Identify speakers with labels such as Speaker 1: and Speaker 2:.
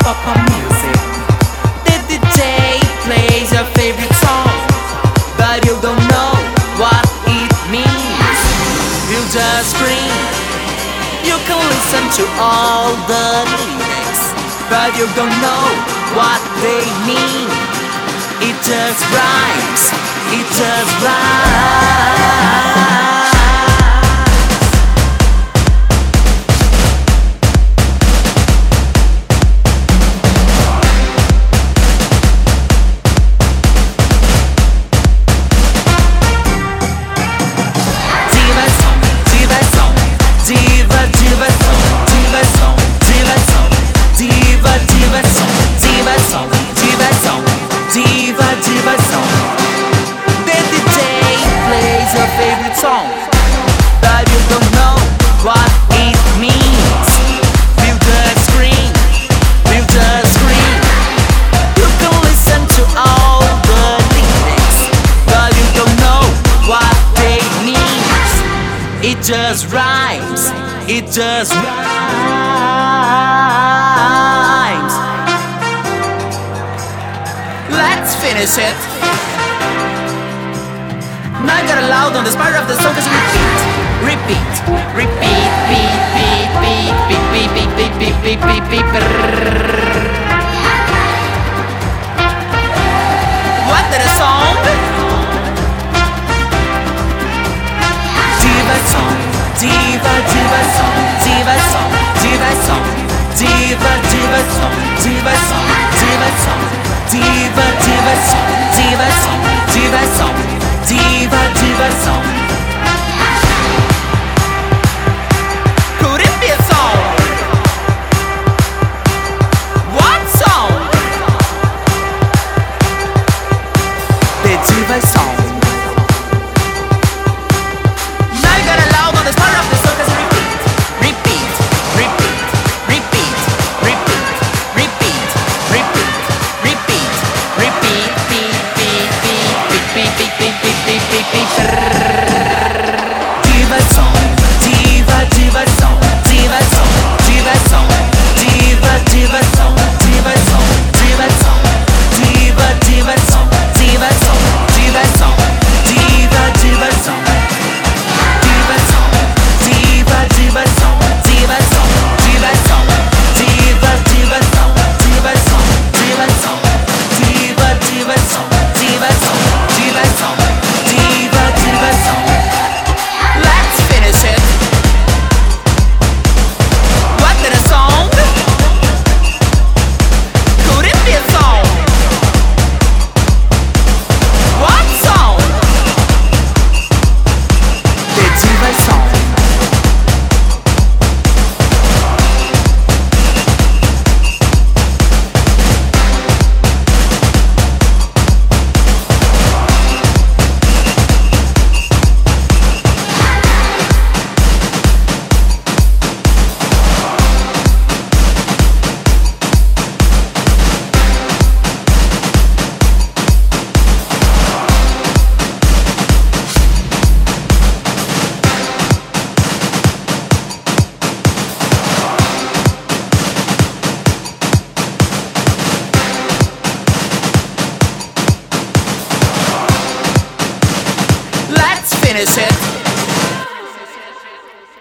Speaker 1: music. The DJ plays your favorite song, but you don't know what it means. You just scream. You can listen to all the lyrics, but you don't know what they mean. It just rhymes. It just rhymes. Diversão. The DJ plays your favorite song, but you don't know what it means. You just scream, you just scream. You can listen to all the lyrics, but you don't know what they mean. It just rhymes. It just rhymes. Finish it. Now I got a loud on the part of the song is repeat, repeat, repeat, beep, beep, beep, beep, beep, beep, beep, beep, beep, beep, brrrr. What the song? Diversão, diva, diversão, diversão, diversão, diva, diversão, diversão, diversão, diva, diversão, diversão, song. in his head.